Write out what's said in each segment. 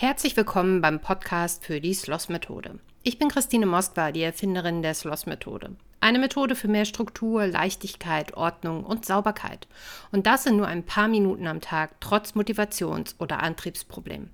Herzlich willkommen beim Podcast für die Sloss-Methode. Ich bin Christine Moskwa, die Erfinderin der Sloss-Methode. Eine Methode für mehr Struktur, Leichtigkeit, Ordnung und Sauberkeit. Und das in nur ein paar Minuten am Tag, trotz Motivations- oder Antriebsproblemen.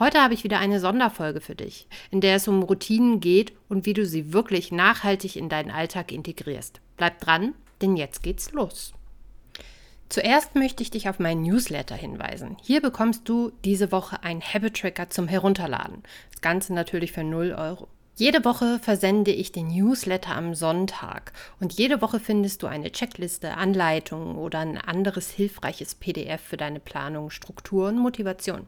Heute habe ich wieder eine Sonderfolge für dich, in der es um Routinen geht und wie du sie wirklich nachhaltig in deinen Alltag integrierst. Bleib dran, denn jetzt geht's los. Zuerst möchte ich dich auf meinen Newsletter hinweisen. Hier bekommst du diese Woche einen Habit Tracker zum Herunterladen. Das Ganze natürlich für 0 Euro. Jede Woche versende ich den Newsletter am Sonntag und jede Woche findest du eine Checkliste, Anleitungen oder ein anderes hilfreiches PDF für deine Planung, Struktur und Motivation.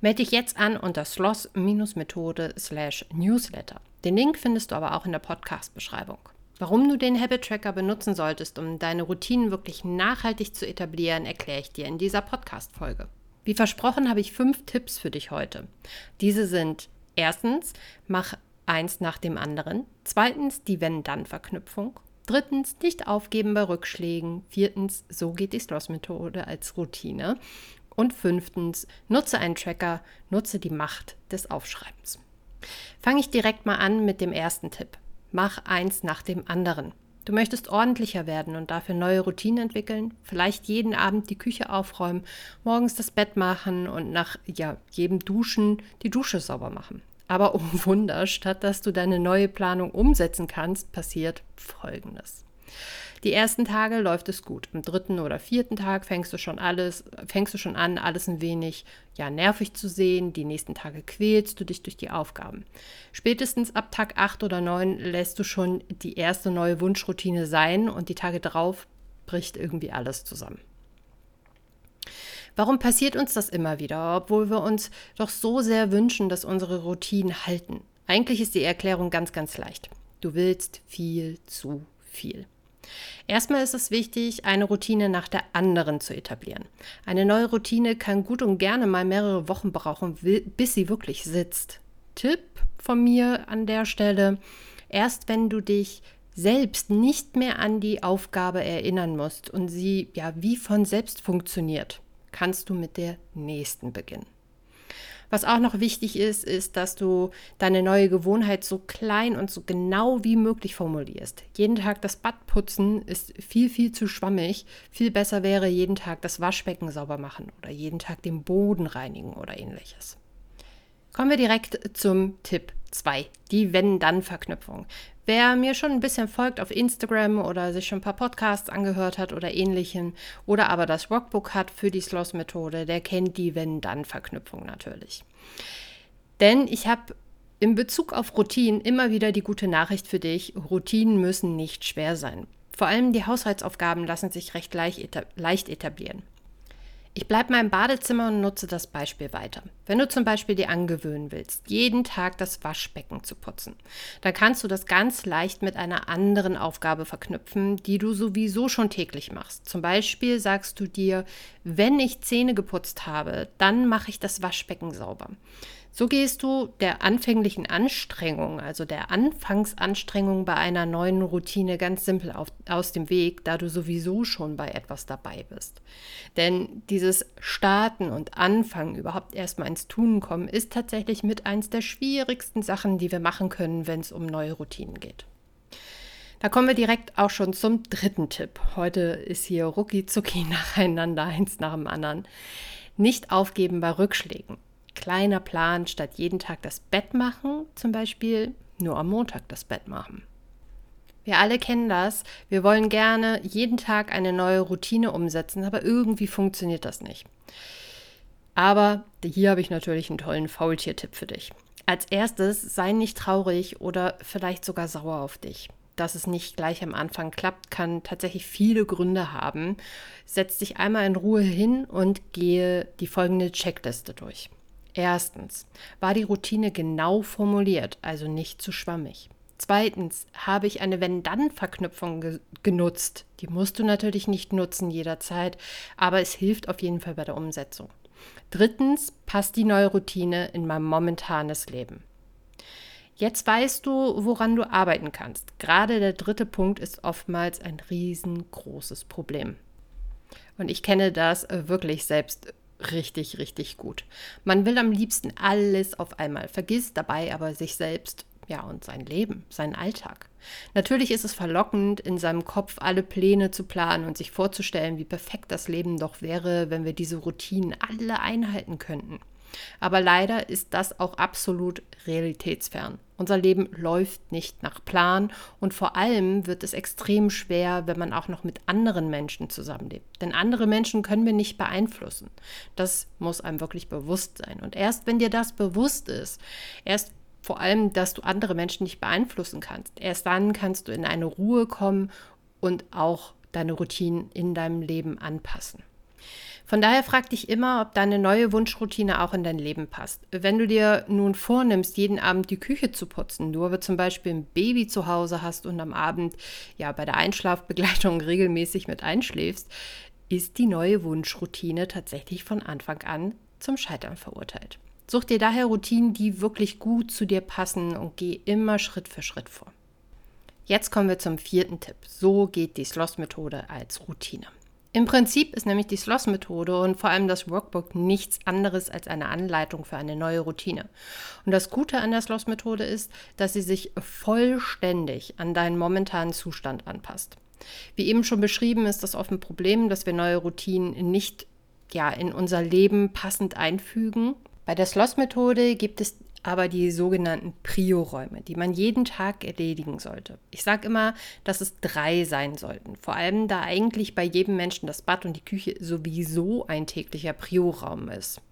Melde dich jetzt an unter sloss-methode slash newsletter. Den Link findest du aber auch in der Podcast-Beschreibung. Warum du den Habit Tracker benutzen solltest, um deine Routinen wirklich nachhaltig zu etablieren, erkläre ich dir in dieser Podcast-Folge. Wie versprochen habe ich fünf Tipps für dich heute. Diese sind erstens, mach eins nach dem anderen. Zweitens, die Wenn-Dann-Verknüpfung. Drittens, nicht aufgeben bei Rückschlägen. Viertens, so geht die Sloss-Methode als Routine. Und fünftens, nutze einen Tracker, nutze die Macht des Aufschreibens. Fange ich direkt mal an mit dem ersten Tipp. Mach eins nach dem anderen. Du möchtest ordentlicher werden und dafür neue Routinen entwickeln, vielleicht jeden Abend die Küche aufräumen, morgens das Bett machen und nach ja, jedem Duschen die Dusche sauber machen. Aber oh Wunder, statt dass du deine neue Planung umsetzen kannst, passiert Folgendes. Die ersten Tage läuft es gut. Am dritten oder vierten Tag fängst du schon alles, fängst du schon an, alles ein wenig ja, nervig zu sehen. Die nächsten Tage quälst du dich durch die Aufgaben. Spätestens ab Tag 8 oder 9 lässt du schon die erste neue Wunschroutine sein und die Tage drauf bricht irgendwie alles zusammen. Warum passiert uns das immer wieder, obwohl wir uns doch so sehr wünschen, dass unsere Routinen halten? Eigentlich ist die Erklärung ganz, ganz leicht. Du willst viel zu viel. Erstmal ist es wichtig, eine Routine nach der anderen zu etablieren. Eine neue Routine kann gut und gerne mal mehrere Wochen brauchen, bis sie wirklich sitzt. Tipp von mir an der Stelle, erst wenn du dich selbst nicht mehr an die Aufgabe erinnern musst und sie ja wie von selbst funktioniert, kannst du mit der nächsten beginnen. Was auch noch wichtig ist, ist, dass du deine neue Gewohnheit so klein und so genau wie möglich formulierst. Jeden Tag das Bad putzen ist viel, viel zu schwammig. Viel besser wäre jeden Tag das Waschbecken sauber machen oder jeden Tag den Boden reinigen oder ähnliches. Kommen wir direkt zum Tipp 2, die Wenn-Dann-Verknüpfung. Wer mir schon ein bisschen folgt auf Instagram oder sich schon ein paar Podcasts angehört hat oder ähnlichem oder aber das Workbook hat für die Sloss-Methode, der kennt die Wenn-Dann-Verknüpfung natürlich. Denn ich habe in Bezug auf Routinen immer wieder die gute Nachricht für dich, Routinen müssen nicht schwer sein. Vor allem die Haushaltsaufgaben lassen sich recht leicht etablieren. Ich bleibe mal im Badezimmer und nutze das Beispiel weiter. Wenn du zum Beispiel dir angewöhnen willst, jeden Tag das Waschbecken zu putzen, dann kannst du das ganz leicht mit einer anderen Aufgabe verknüpfen, die du sowieso schon täglich machst. Zum Beispiel sagst du dir, wenn ich Zähne geputzt habe, dann mache ich das Waschbecken sauber. So gehst du der anfänglichen Anstrengung, also der Anfangsanstrengung bei einer neuen Routine ganz simpel auf, aus dem Weg, da du sowieso schon bei etwas dabei bist. Denn dieses Starten und Anfangen, überhaupt erstmal ins Tun kommen, ist tatsächlich mit eins der schwierigsten Sachen, die wir machen können, wenn es um neue Routinen geht. Da kommen wir direkt auch schon zum dritten Tipp. Heute ist hier rucki zucki nacheinander, eins nach dem anderen. Nicht aufgeben bei Rückschlägen kleiner Plan, statt jeden Tag das Bett machen, zum Beispiel nur am Montag das Bett machen. Wir alle kennen das. Wir wollen gerne jeden Tag eine neue Routine umsetzen, aber irgendwie funktioniert das nicht. Aber hier habe ich natürlich einen tollen Faultier-Tipp für dich. Als erstes sei nicht traurig oder vielleicht sogar sauer auf dich. Dass es nicht gleich am Anfang klappt, kann tatsächlich viele Gründe haben. Setz dich einmal in Ruhe hin und gehe die folgende Checkliste durch. Erstens, war die Routine genau formuliert, also nicht zu schwammig. Zweitens, habe ich eine Wenn-Dann-Verknüpfung ge genutzt. Die musst du natürlich nicht nutzen jederzeit, aber es hilft auf jeden Fall bei der Umsetzung. Drittens, passt die neue Routine in mein momentanes Leben. Jetzt weißt du, woran du arbeiten kannst. Gerade der dritte Punkt ist oftmals ein riesengroßes Problem. Und ich kenne das wirklich selbst richtig, richtig gut. Man will am liebsten alles auf einmal, vergisst dabei aber sich selbst ja, und sein Leben, seinen Alltag. Natürlich ist es verlockend, in seinem Kopf alle Pläne zu planen und sich vorzustellen, wie perfekt das Leben doch wäre, wenn wir diese Routinen alle einhalten könnten. Aber leider ist das auch absolut realitätsfern. Unser Leben läuft nicht nach Plan und vor allem wird es extrem schwer, wenn man auch noch mit anderen Menschen zusammenlebt. Denn andere Menschen können wir nicht beeinflussen. Das muss einem wirklich bewusst sein. Und erst wenn dir das bewusst ist, erst vor allem, dass du andere Menschen nicht beeinflussen kannst, erst dann kannst du in eine Ruhe kommen und auch deine Routinen in deinem Leben anpassen. Von daher frag dich immer, ob deine neue Wunschroutine auch in dein Leben passt. Wenn du dir nun vornimmst, jeden Abend die Küche zu putzen, du aber zum Beispiel ein Baby zu Hause hast und am Abend ja bei der Einschlafbegleitung regelmäßig mit einschläfst, ist die neue Wunschroutine tatsächlich von Anfang an zum Scheitern verurteilt. Such dir daher Routinen, die wirklich gut zu dir passen und geh immer Schritt für Schritt vor. Jetzt kommen wir zum vierten Tipp. So geht die Sloss-Methode als Routine. Im Prinzip ist nämlich die Sloss-Methode und vor allem das Workbook nichts anderes als eine Anleitung für eine neue Routine. Und das Gute an der Sloss-Methode ist, dass sie sich vollständig an deinen momentanen Zustand anpasst. Wie eben schon beschrieben, ist das oft ein Problem, dass wir neue Routinen nicht ja, in unser Leben passend einfügen. Bei der Sloss-Methode gibt es aber die sogenannten Prio-Räume, die man jeden Tag erledigen sollte. Ich sage immer, dass es drei sein sollten. Vor allem, da eigentlich bei jedem Menschen das Bad und die Küche sowieso ein täglicher Prio-Raum ist.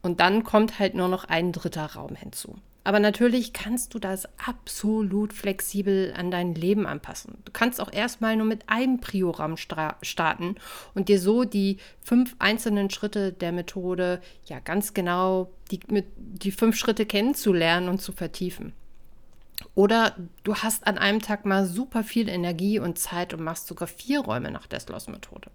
Und dann kommt halt nur noch ein dritter Raum hinzu. Aber natürlich kannst du das absolut flexibel an dein Leben anpassen. Du kannst auch erstmal nur mit einem Priogramm starten und dir so die fünf einzelnen Schritte der Methode ja ganz genau die, mit, die fünf Schritte kennenzulernen und zu vertiefen. Oder du hast an einem Tag mal super viel Energie und Zeit und machst sogar vier Räume nach der Sloss-Methode.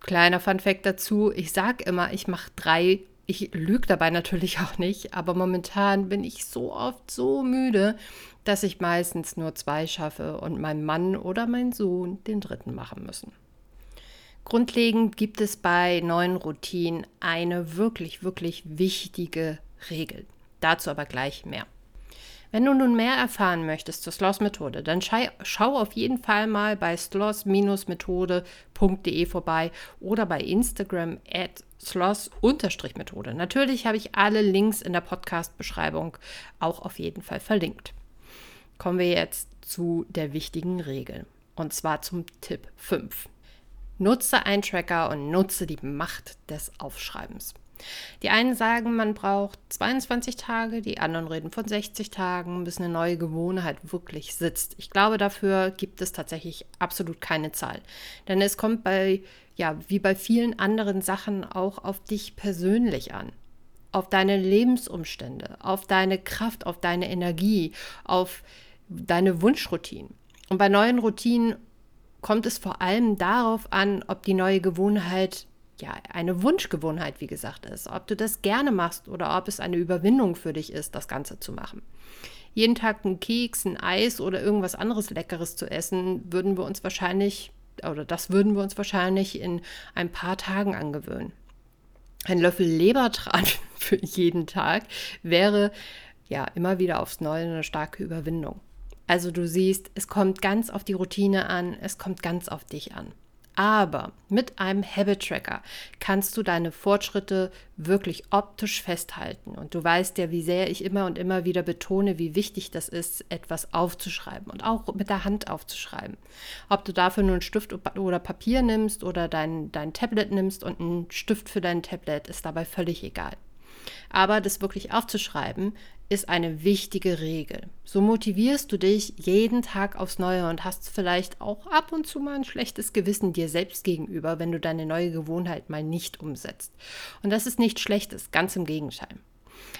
Kleiner Fun-Fact dazu: Ich sage immer, ich mache drei ich lüge dabei natürlich auch nicht, aber momentan bin ich so oft so müde, dass ich meistens nur zwei schaffe und mein Mann oder mein Sohn den dritten machen müssen. Grundlegend gibt es bei neuen Routinen eine wirklich, wirklich wichtige Regel. Dazu aber gleich mehr. Wenn du nun mehr erfahren möchtest zur Sloss-Methode, dann schau auf jeden Fall mal bei sloss-methode.de vorbei oder bei Instagram at sloss-methode. Natürlich habe ich alle Links in der Podcast-Beschreibung auch auf jeden Fall verlinkt. Kommen wir jetzt zu der wichtigen Regel und zwar zum Tipp 5. Nutze einen Tracker und nutze die Macht des Aufschreibens. Die einen sagen, man braucht 22 Tage, die anderen reden von 60 Tagen, bis eine neue Gewohnheit wirklich sitzt. Ich glaube, dafür gibt es tatsächlich absolut keine Zahl. Denn es kommt bei, ja, wie bei vielen anderen Sachen auch auf dich persönlich an. Auf deine Lebensumstände, auf deine Kraft, auf deine Energie, auf deine Wunschroutinen. Und bei neuen Routinen kommt es vor allem darauf an, ob die neue Gewohnheit ja, eine Wunschgewohnheit, wie gesagt, ist. Ob du das gerne machst oder ob es eine Überwindung für dich ist, das Ganze zu machen. Jeden Tag einen Keks, ein Eis oder irgendwas anderes Leckeres zu essen, würden wir uns wahrscheinlich, oder das würden wir uns wahrscheinlich in ein paar Tagen angewöhnen. Ein Löffel Lebertran für jeden Tag wäre ja immer wieder aufs Neue eine starke Überwindung. Also du siehst, es kommt ganz auf die Routine an, es kommt ganz auf dich an. Aber mit einem Habit Tracker kannst du deine Fortschritte wirklich optisch festhalten. Und du weißt ja, wie sehr ich immer und immer wieder betone, wie wichtig das ist, etwas aufzuschreiben und auch mit der Hand aufzuschreiben. Ob du dafür nur einen Stift oder Papier nimmst oder dein, dein Tablet nimmst und einen Stift für dein Tablet, ist dabei völlig egal. Aber das wirklich aufzuschreiben, ist eine wichtige Regel. So motivierst du dich jeden Tag aufs Neue und hast vielleicht auch ab und zu mal ein schlechtes Gewissen dir selbst gegenüber, wenn du deine neue Gewohnheit mal nicht umsetzt. Und das ist nichts Schlechtes, ganz im Gegenteil.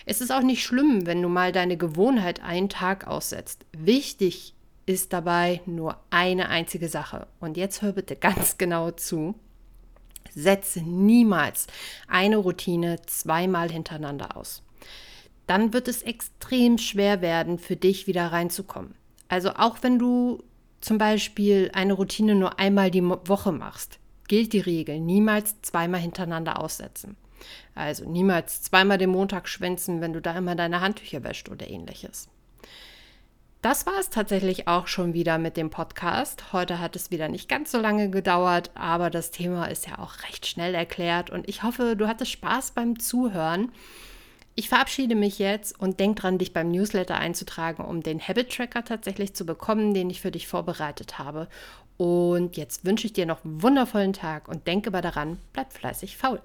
Es ist auch nicht schlimm, wenn du mal deine Gewohnheit einen Tag aussetzt. Wichtig ist dabei nur eine einzige Sache. Und jetzt hör bitte ganz genau zu. Setze niemals eine Routine zweimal hintereinander aus dann wird es extrem schwer werden, für dich wieder reinzukommen. Also auch wenn du zum Beispiel eine Routine nur einmal die Woche machst, gilt die Regel, niemals zweimal hintereinander aussetzen. Also niemals zweimal den Montag schwänzen, wenn du da immer deine Handtücher wäscht oder ähnliches. Das war es tatsächlich auch schon wieder mit dem Podcast. Heute hat es wieder nicht ganz so lange gedauert, aber das Thema ist ja auch recht schnell erklärt und ich hoffe, du hattest Spaß beim Zuhören. Ich verabschiede mich jetzt und denk dran, dich beim Newsletter einzutragen, um den Habit Tracker tatsächlich zu bekommen, den ich für dich vorbereitet habe. Und jetzt wünsche ich dir noch einen wundervollen Tag und denke aber daran, bleib fleißig faul.